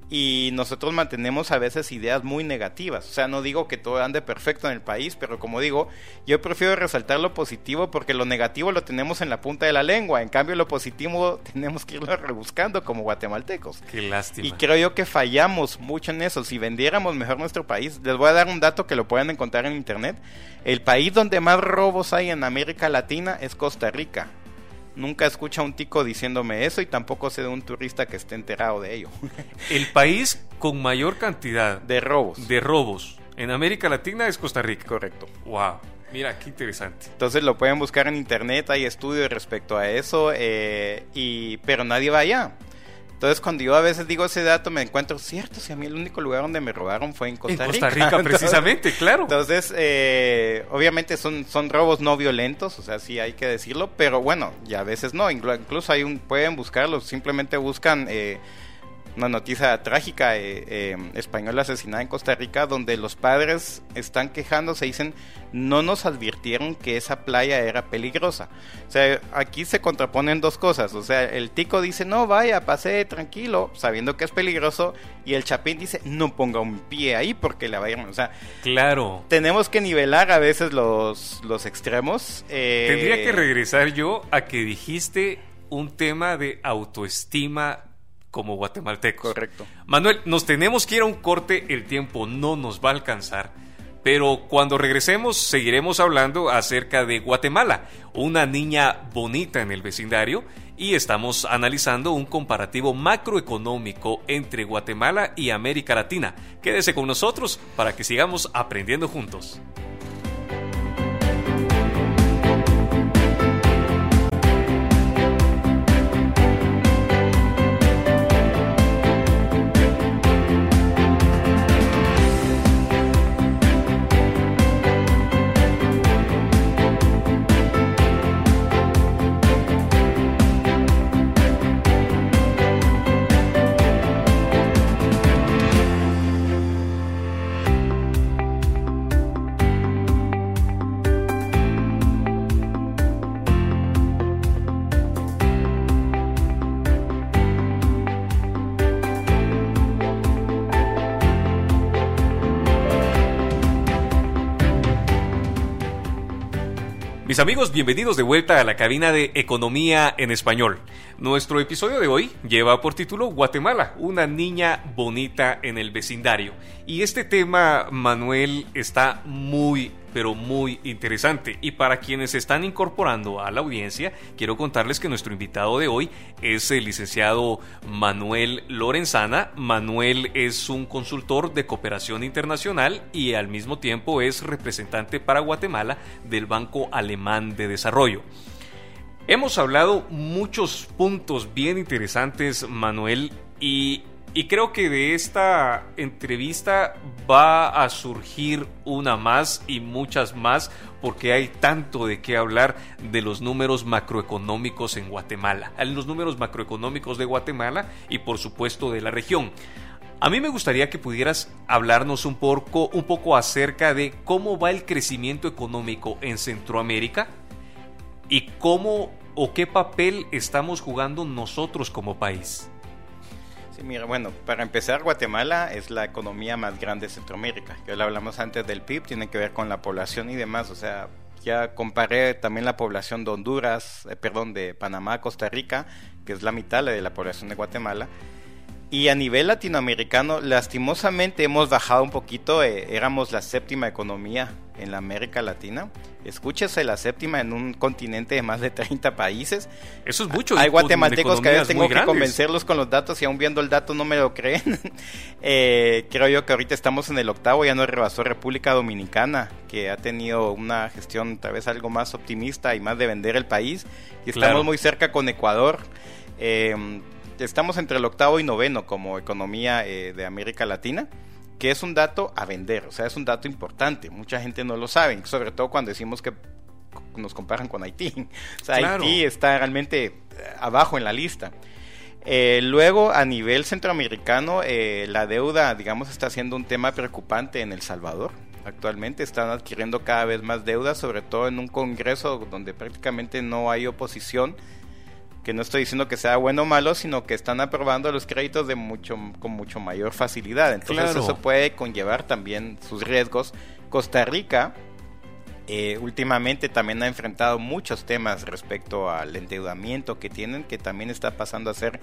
y nosotros mantenemos a veces ideas muy negativas. O sea, no digo que todo ande perfecto en el país, pero como digo, yo prefiero resaltar lo positivo porque lo negativo lo tenemos en la punta de la lengua. En cambio, lo positivo tenemos que irlo rebuscando como guatemaltecos. Qué lástima. Y creo yo que fallamos mucho en eso. Si vendiéramos mejor nuestro país, les voy a dar un dato que lo pueden encontrar en internet. El país donde más robos hay en América Latina es Costa Rica. Nunca escucha un tico diciéndome eso y tampoco sé de un turista que esté enterado de ello. El país con mayor cantidad de robos. De robos en América Latina es Costa Rica. Correcto. Wow. Mira, qué interesante. Entonces lo pueden buscar en internet, hay estudios respecto a eso, eh, y, pero nadie va allá. Entonces, cuando yo a veces digo ese dato, me encuentro, cierto, si a mí el único lugar donde me robaron fue en Costa Rica. En Costa Rica, precisamente, claro. Entonces, eh, obviamente son, son robos no violentos, o sea, sí hay que decirlo, pero bueno, ya a veces no. Incluso hay un, pueden buscarlos, simplemente buscan eh, una noticia trágica eh, eh, española asesinada en Costa Rica donde los padres están quejándose dicen no nos advirtieron que esa playa era peligrosa. O sea, aquí se contraponen dos cosas. O sea, el tico dice no vaya, pase tranquilo, sabiendo que es peligroso. Y el chapín dice no ponga un pie ahí porque le va a ir. O sea, claro. Tenemos que nivelar a veces los, los extremos. Eh, Tendría que regresar yo a que dijiste un tema de autoestima como guatemaltecos. Correcto. Manuel, nos tenemos que ir a un corte, el tiempo no nos va a alcanzar, pero cuando regresemos seguiremos hablando acerca de Guatemala, una niña bonita en el vecindario, y estamos analizando un comparativo macroeconómico entre Guatemala y América Latina. Quédese con nosotros para que sigamos aprendiendo juntos. Amigos, bienvenidos de vuelta a la cabina de Economía en Español. Nuestro episodio de hoy lleva por título Guatemala, una niña bonita en el vecindario. Y este tema, Manuel, está muy pero muy interesante. Y para quienes se están incorporando a la audiencia, quiero contarles que nuestro invitado de hoy es el licenciado Manuel Lorenzana. Manuel es un consultor de cooperación internacional y al mismo tiempo es representante para Guatemala del Banco Alemán de Desarrollo. Hemos hablado muchos puntos bien interesantes, Manuel, y y creo que de esta entrevista va a surgir una más y muchas más porque hay tanto de qué hablar de los números macroeconómicos en Guatemala, los números macroeconómicos de Guatemala y por supuesto de la región. A mí me gustaría que pudieras hablarnos un poco, un poco acerca de cómo va el crecimiento económico en Centroamérica y cómo o qué papel estamos jugando nosotros como país. Sí, mira, bueno, para empezar, Guatemala es la economía más grande de Centroamérica. Ya lo hablamos antes del PIB, tiene que ver con la población y demás. O sea, ya comparé también la población de Honduras, eh, perdón, de Panamá, Costa Rica, que es la mitad de la población de Guatemala. Y a nivel latinoamericano, lastimosamente hemos bajado un poquito. Eh, éramos la séptima economía en la América Latina. Escúchese la séptima en un continente de más de 30 países. Eso es mucho. Hay guatemaltecos que a veces tengo que convencerlos con los datos y aún viendo el dato no me lo creen. eh, creo yo que ahorita estamos en el octavo, ya no rebasó República Dominicana, que ha tenido una gestión tal vez algo más optimista y más de vender el país. Y estamos muy cerca con Ecuador. Eh, estamos entre el octavo y noveno como economía eh, de América Latina, que es un dato a vender, o sea, es un dato importante. Mucha gente no lo sabe, sobre todo cuando decimos que nos comparan con Haití. O sea, Haití está realmente eh, abajo en la lista. Eh, luego, a nivel centroamericano, la deuda, digamos, está siendo un tema preocupante en El Salvador. Actualmente están adquiriendo cada vez más deuda, sobre todo en un Congreso donde prácticamente no hay oposición que no estoy diciendo que sea bueno o malo, sino que están aprobando los créditos de mucho con mucho mayor facilidad. Entonces eso puede conllevar también sus riesgos. Costa Rica eh, últimamente también ha enfrentado muchos temas respecto al endeudamiento que tienen, que también está pasando a ser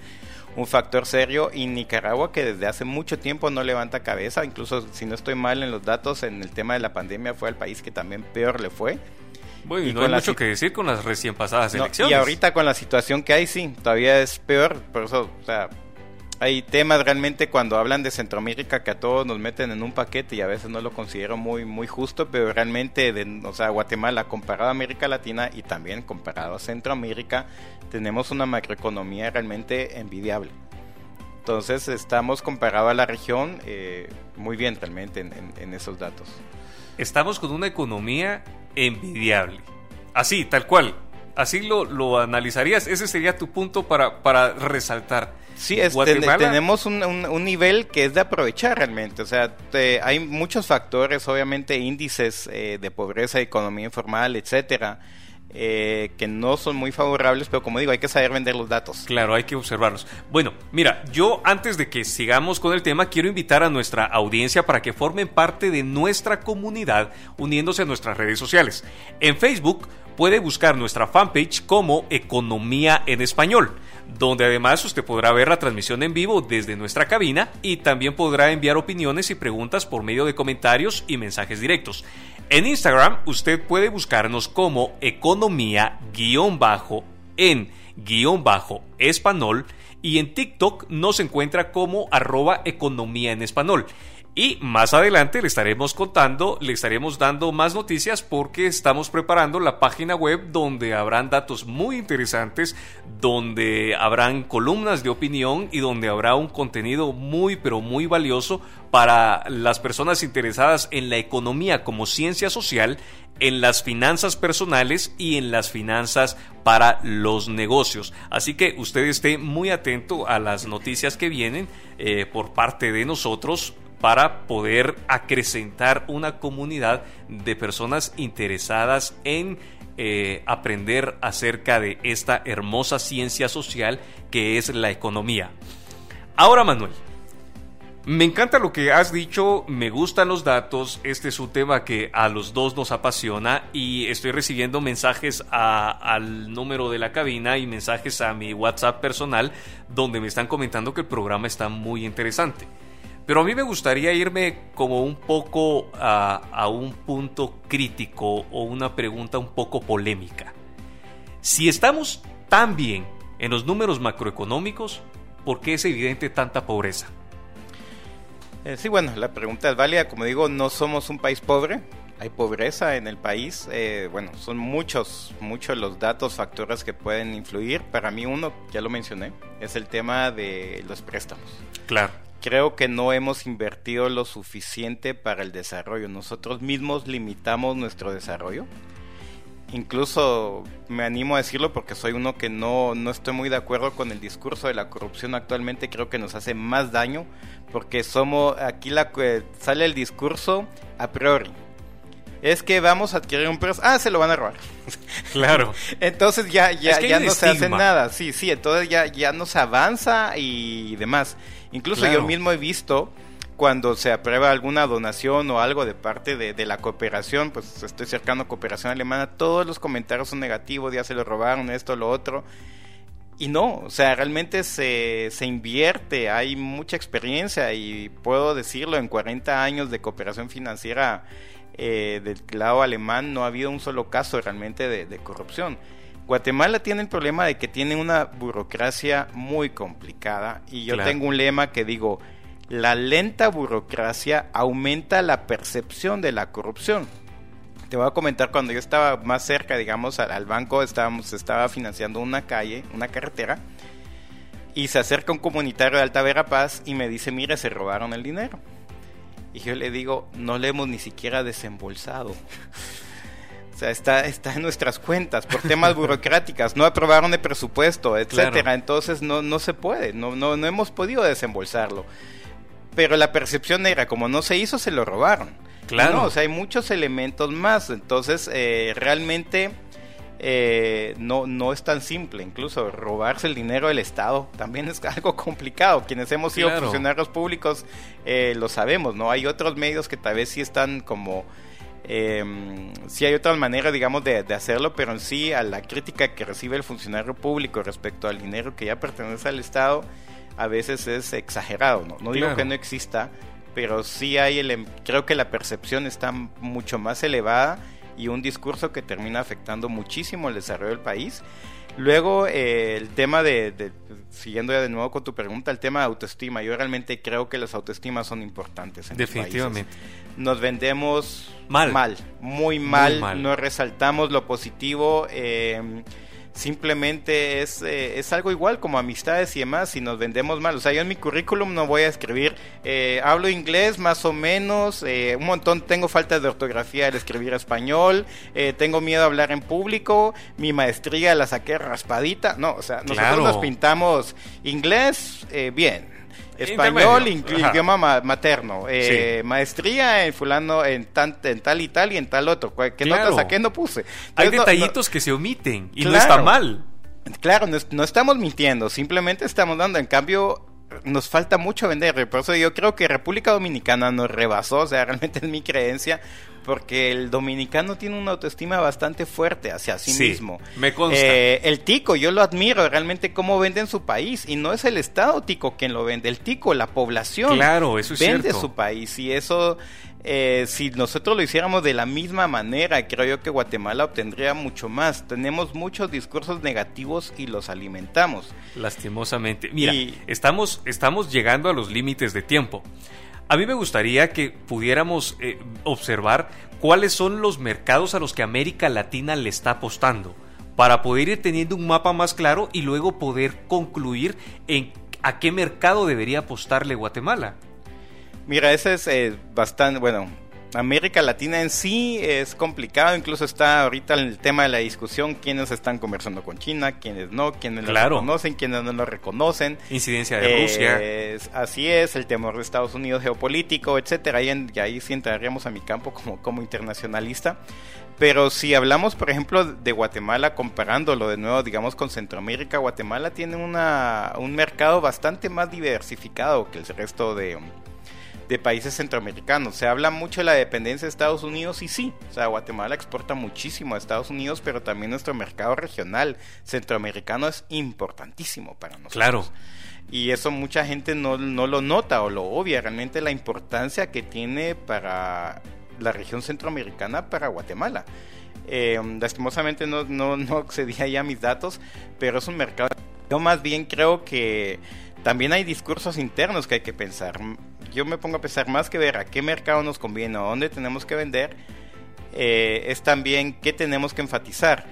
un factor serio. Y Nicaragua, que desde hace mucho tiempo no levanta cabeza, incluso si no estoy mal en los datos, en el tema de la pandemia fue el país que también peor le fue. Bueno, y, no hay mucho que decir con las recién pasadas elecciones. Y ahorita con la situación que hay, sí, todavía es peor. Por eso, o sea, hay temas realmente cuando hablan de Centroamérica que a todos nos meten en un paquete y a veces no lo considero muy muy justo, pero realmente, de, o sea, Guatemala comparado a América Latina y también comparado a Centroamérica, tenemos una macroeconomía realmente envidiable. Entonces estamos comparado a la región eh, muy bien realmente en esos datos. Estamos con una economía envidiable. Así, tal cual. Así lo, lo analizarías. Ese sería tu punto para, para resaltar. Sí, tenemos un, un, nivel que es de aprovechar realmente. O sea, hay muchos factores, obviamente índices eh, de pobreza, economía informal, etcétera eh, que no son muy favorables, pero como digo, hay que saber vender los datos. Claro, hay que observarlos. Bueno, mira, yo antes de que sigamos con el tema, quiero invitar a nuestra audiencia para que formen parte de nuestra comunidad uniéndose a nuestras redes sociales. En Facebook puede buscar nuestra fanpage como Economía en Español donde además usted podrá ver la transmisión en vivo desde nuestra cabina y también podrá enviar opiniones y preguntas por medio de comentarios y mensajes directos. En Instagram usted puede buscarnos como economía-en español y en TikTok nos encuentra como arroba economía en español. Y más adelante le estaremos contando, le estaremos dando más noticias porque estamos preparando la página web donde habrán datos muy interesantes, donde habrán columnas de opinión y donde habrá un contenido muy pero muy valioso para las personas interesadas en la economía como ciencia social, en las finanzas personales y en las finanzas para los negocios. Así que usted esté muy atento a las noticias que vienen eh, por parte de nosotros para poder acrecentar una comunidad de personas interesadas en eh, aprender acerca de esta hermosa ciencia social que es la economía. Ahora, Manuel, Me encanta lo que has dicho, me gustan los datos, este es un tema que a los dos nos apasiona y estoy recibiendo mensajes al número de la cabina y mensajes a mi WhatsApp personal donde me están comentando que el programa está muy interesante. Pero a mí me gustaría irme como un poco a, a un punto crítico o una pregunta un poco polémica. Si estamos tan bien en los números macroeconómicos, ¿por qué es evidente tanta pobreza? Eh, sí, bueno, la pregunta es válida. Como digo, no somos un país pobre. Hay pobreza en el país. Eh, bueno, son muchos, muchos los datos, factores que pueden influir. Para mí uno, ya lo mencioné, es el tema de los préstamos. Claro. Creo que no hemos invertido lo suficiente para el desarrollo. Nosotros mismos limitamos nuestro desarrollo incluso me animo a decirlo porque soy uno que no, no estoy muy de acuerdo con el discurso de la corrupción actualmente, creo que nos hace más daño porque somos, aquí la, sale el discurso a priori. Es que vamos a adquirir un precio. Ah, se lo van a robar. Claro. entonces ya, ya, ya no se hace nada. Sí, sí, entonces ya, ya no se avanza y demás. Incluso yo mismo he visto cuando se aprueba alguna donación o algo de parte de, la cooperación, pues estoy cercano a cooperación alemana, todos los comentarios son negativos, ya se lo robaron, esto, lo otro. Y no, o sea, realmente se, se invierte, hay mucha experiencia y puedo decirlo, en 40 años de cooperación financiera eh, del lado alemán no ha habido un solo caso realmente de, corrupción. Guatemala tiene el problema de que tiene una burocracia muy complicada y yo tengo un lema que digo, la lenta burocracia aumenta la percepción de la corrupción. Te voy a comentar cuando yo estaba más cerca, digamos, al, banco, estábamos, estaba financiando una calle, una carretera, y se acerca un comunitario de Alta Verapaz y me dice, mire, se robaron el dinero. Y yo le digo, no le hemos ni siquiera desembolsado. O sea, está, está en nuestras cuentas por temas burocráticas, no aprobaron el presupuesto, etcétera. Entonces no, no se puede, no, no, no hemos podido desembolsarlo pero la percepción era como no se hizo, se lo robaron. Claro. o sea, hay muchos elementos más. Entonces, eh, realmente eh, no, no es tan simple. Incluso robarse el dinero del Estado también es algo complicado. Quienes hemos sido funcionarios públicos eh, lo sabemos, ¿no? Hay otros medios que tal vez sí están como... Eh, sí hay otras maneras, digamos, de, de, hacerlo, pero en sí a la crítica que recibe el funcionario público respecto al dinero que ya pertenece al Estado, a veces es exagerado, ¿no? No digo que no exista, pero sí hay el, em, creo que la percepción está mucho más elevada y un discurso que termina afectando muchísimo el desarrollo del país. Luego, eh, el tema de, siguiendo ya de nuevo con tu pregunta, el tema de autoestima. Yo realmente creo que las autoestimas son importantes. En Definitivamente. Nos vendemos mal, mal muy, mal, no resaltamos lo positivo. Eh, simplemente es, eh, es algo igual como amistades y demás si nos vendemos mal. O sea, yo en mi currículum no voy a escribir, eh, hablo inglés más o menos, eh, un montón, tengo falta de ortografía al escribir español, tengo miedo a hablar en público, mi maestría la saqué raspadita. No, o sea, nosotros nos pintamos inglés bien, Español, idioma materno. Eh, maestría en fulano, en, en tal y tal y en tal otro. ¿Qué notas saqué? No puse. Hay detallitos que se omiten y no está mal. Claro, no, estamos mintiendo, simplemente estamos dando. En cambio, nos falta mucho vender. Por eso yo creo que República Dominicana nos rebasó, o sea, realmente es mi creencia, porque el dominicano tiene una autoestima bastante fuerte hacia sí, mismo. Me consta. Eh, el tico, yo lo admiro realmente cómo vende en su país y no es el Estado tico quien lo vende, el tico, la población claro, eso es vende su país y eso eh, si nosotros lo hiciéramos de la misma manera, creo yo que Guatemala obtendría mucho más. Tenemos muchos discursos negativos y los alimentamos. Lastimosamente. Mira, estamos, estamos llegando a los límites de tiempo. A mí me gustaría que pudiéramos eh, observar cuáles son los mercados a los que América Latina le está apostando para poder ir teniendo un mapa más claro y luego poder concluir en a qué mercado debería apostarle Guatemala. Mira, ese es eh, bastante, bueno, América Latina en sí es complicado, incluso está ahorita el tema de la discusión, quiénes están conversando con China, quiénes no, quiénes lo reconocen, quiénes no lo reconocen. Incidencia de Rusia. Así es, el temor de Estados Unidos geopolítico, etcétera, y, ahí sí entraríamos a mi campo como, como internacionalista. Pero si hablamos, por ejemplo, de Guatemala, comparándolo de nuevo, digamos, con Centroamérica, Guatemala tiene una, un mercado bastante más diversificado que el resto de, de países centroamericanos. Se habla mucho de la dependencia de Estados Unidos y sí, o sea, Guatemala exporta muchísimo a Estados Unidos, pero también nuestro mercado regional centroamericano es importantísimo para nosotros. Claro. Y eso mucha gente no, no lo nota o lo obvia, realmente la importancia que tiene para la región centroamericana, para Guatemala. Eh, lastimosamente no, no, no accedía ya a mis datos, pero es un mercado. Yo más bien creo que también hay discursos internos que hay que pensar. Yo me pongo a pensar más que ver a qué mercado nos conviene o dónde tenemos que vender, eh, es también qué tenemos que enfatizar.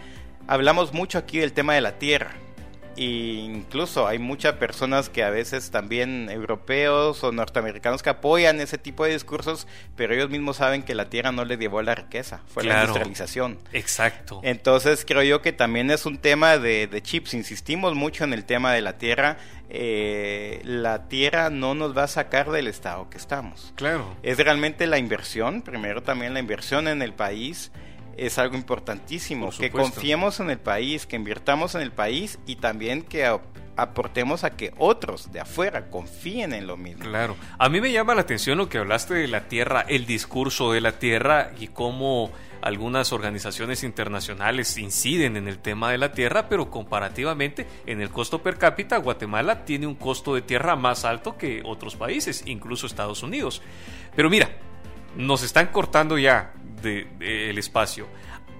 Hablamos mucho aquí del tema de la tierra incluso hay muchas personas que a veces también europeos o norteamericanos que apoyan ese tipo de discursos, pero ellos mismos saben que la tierra no les llevó la riqueza, fue la industrialización. Exacto. Entonces creo yo que también es un tema de, chips, insistimos mucho en el tema de la tierra, eh, la tierra no nos va a sacar del estado que estamos. Claro. Es realmente la inversión, primero también la inversión en el país, es algo importantísimo. Que confiemos en el país, que invirtamos en el país y también que aportemos a que otros de afuera confíen en lo mismo. Claro. A mí me llama la atención lo que hablaste de la tierra, el discurso de la tierra y cómo algunas organizaciones internacionales inciden en el tema de la tierra, pero comparativamente en el costo per cápita, Guatemala tiene un costo de tierra más alto que otros países, incluso Estados Unidos. Pero mira, nos están cortando ya del espacio.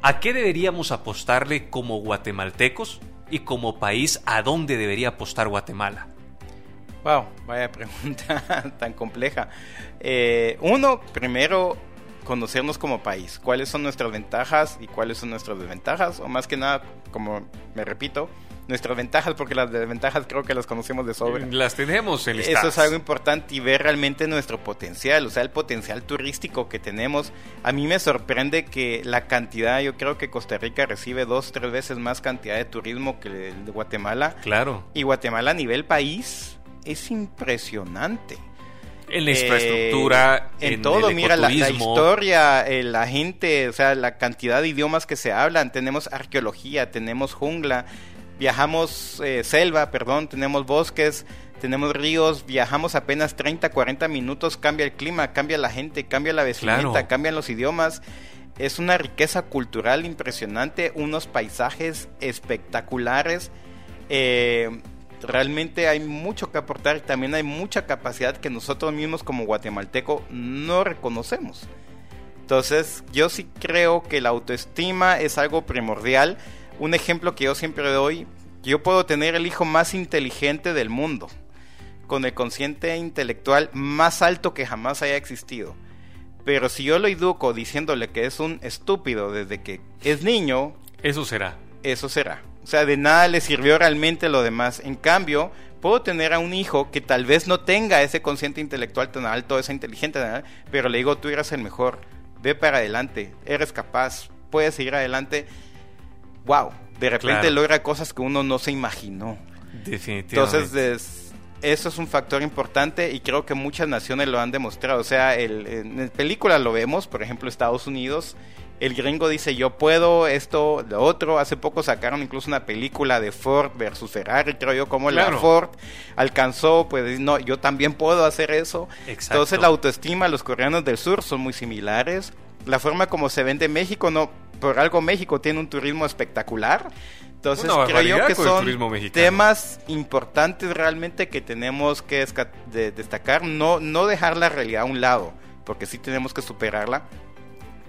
¿A qué deberíamos apostarle como guatemaltecos y como país a dónde debería apostar Guatemala? Wow, vaya pregunta tan compleja. Eh, uno, primero, conocernos como país. ¿Cuáles son nuestras ventajas y cuáles son nuestras desventajas? O más que nada, como me repito, nuestras ventajas, porque las desventajas creo que las conocemos de sobra. Las tenemos en Eso es algo importante y ver realmente nuestro potencial, o sea, el potencial turístico que tenemos. A mí me sorprende que la cantidad, yo creo que Costa Rica recibe dos, tres veces más cantidad de turismo que el de Guatemala. Claro. Y Guatemala a nivel país es impresionante. En la infraestructura, eh, en, todo, mira la, historia, eh, la gente, o sea, la cantidad de idiomas que se hablan, tenemos arqueología, tenemos jungla, viajamos eh, selva, perdón, tenemos bosques, tenemos ríos, viajamos apenas 30, 40 minutos, cambia el clima, cambia la gente, cambia la vestimenta, cambian los idiomas. Es una riqueza cultural impresionante, unos paisajes espectaculares. Eh, realmente hay mucho que aportar y también hay mucha capacidad que nosotros mismos como guatemalteco no reconocemos. Entonces yo sí creo que la autoestima es algo primordial un ejemplo que yo siempre doy, yo puedo tener el hijo más inteligente del mundo, con el consciente intelectual más alto que jamás haya existido. Pero si yo lo educo diciéndole que es un estúpido desde que es niño, eso será. Eso será. O sea, de nada le sirvió realmente lo demás. En cambio, puedo tener a un hijo que tal vez no tenga ese consciente intelectual tan alto, esa inteligente, pero le digo, tú eres el mejor, ve para adelante, eres capaz, puedes seguir adelante wow, de repente logra cosas que uno no se imaginó. Definitivamente. Entonces, eso es un factor importante y creo que muchas naciones lo han demostrado. O sea, el, en película lo vemos, por ejemplo, Estados Unidos. El gringo dice yo puedo, esto, lo otro. Hace poco sacaron incluso una película de Ford versus Ferrari, creo yo, como la Ford alcanzó, pues no, yo también puedo hacer eso. Entonces la autoestima, los coreanos del sur son muy similares. La forma como se vende México, no, por algo México tiene un turismo espectacular. Entonces creo yo que son temas importantes realmente que tenemos que destacar, no, no dejar la realidad a un lado, porque sí tenemos que superarla,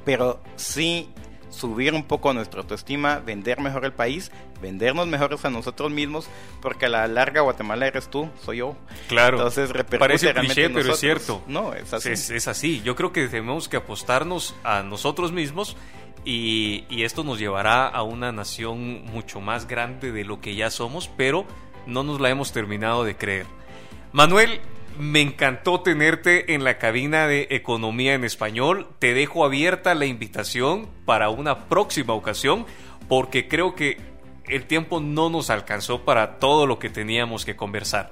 pero sí subir un poco nuestra autoestima, vender mejor el país, vendernos mejores a nosotros mismos, porque a la larga Guatemala eres tú, soy yo. Claro. Entonces Parece cliché, pero es cierto. No, es así. es así. Yo creo que tenemos que apostarnos a nosotros mismos y, esto nos llevará a una nación mucho más grande de lo que ya somos, pero no nos la hemos terminado de creer. Manuel, me encantó tenerte en la cabina de Economía en Español. Te dejo abierta la invitación para una próxima ocasión porque creo que el tiempo no nos alcanzó para todo lo que teníamos que conversar.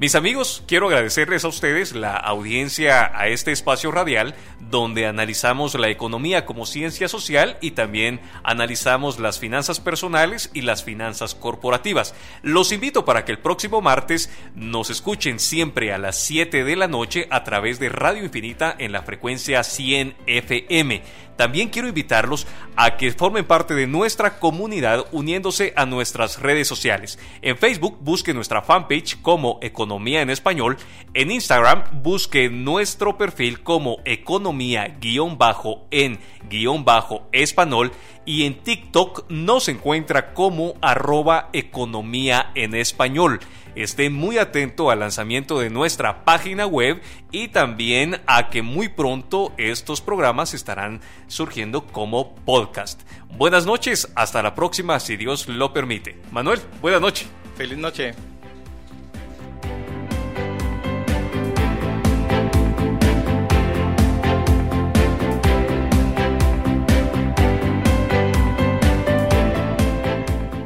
Mis amigos, quiero agradecerles a ustedes la audiencia a este espacio radial donde analizamos la economía como ciencia social y también analizamos las finanzas personales y las finanzas corporativas. Los invito para que el próximo martes nos escuchen siempre a las 7 de la noche a través de Radio Infinita en la frecuencia 100 FM. También quiero invitarlos a que formen parte de nuestra comunidad uniéndose a nuestras redes sociales. En Facebook busque nuestra fanpage como Economía en Español. En Instagram busque nuestro perfil como Economía-en-español. Y en TikTok nos encuentra como arroba Economía en Español esté muy atento al lanzamiento de nuestra página web y también a que muy pronto estos programas estarán surgiendo como podcast. Buenas noches, hasta la próxima si Dios lo permite. Manuel, buenas noches. Feliz noche.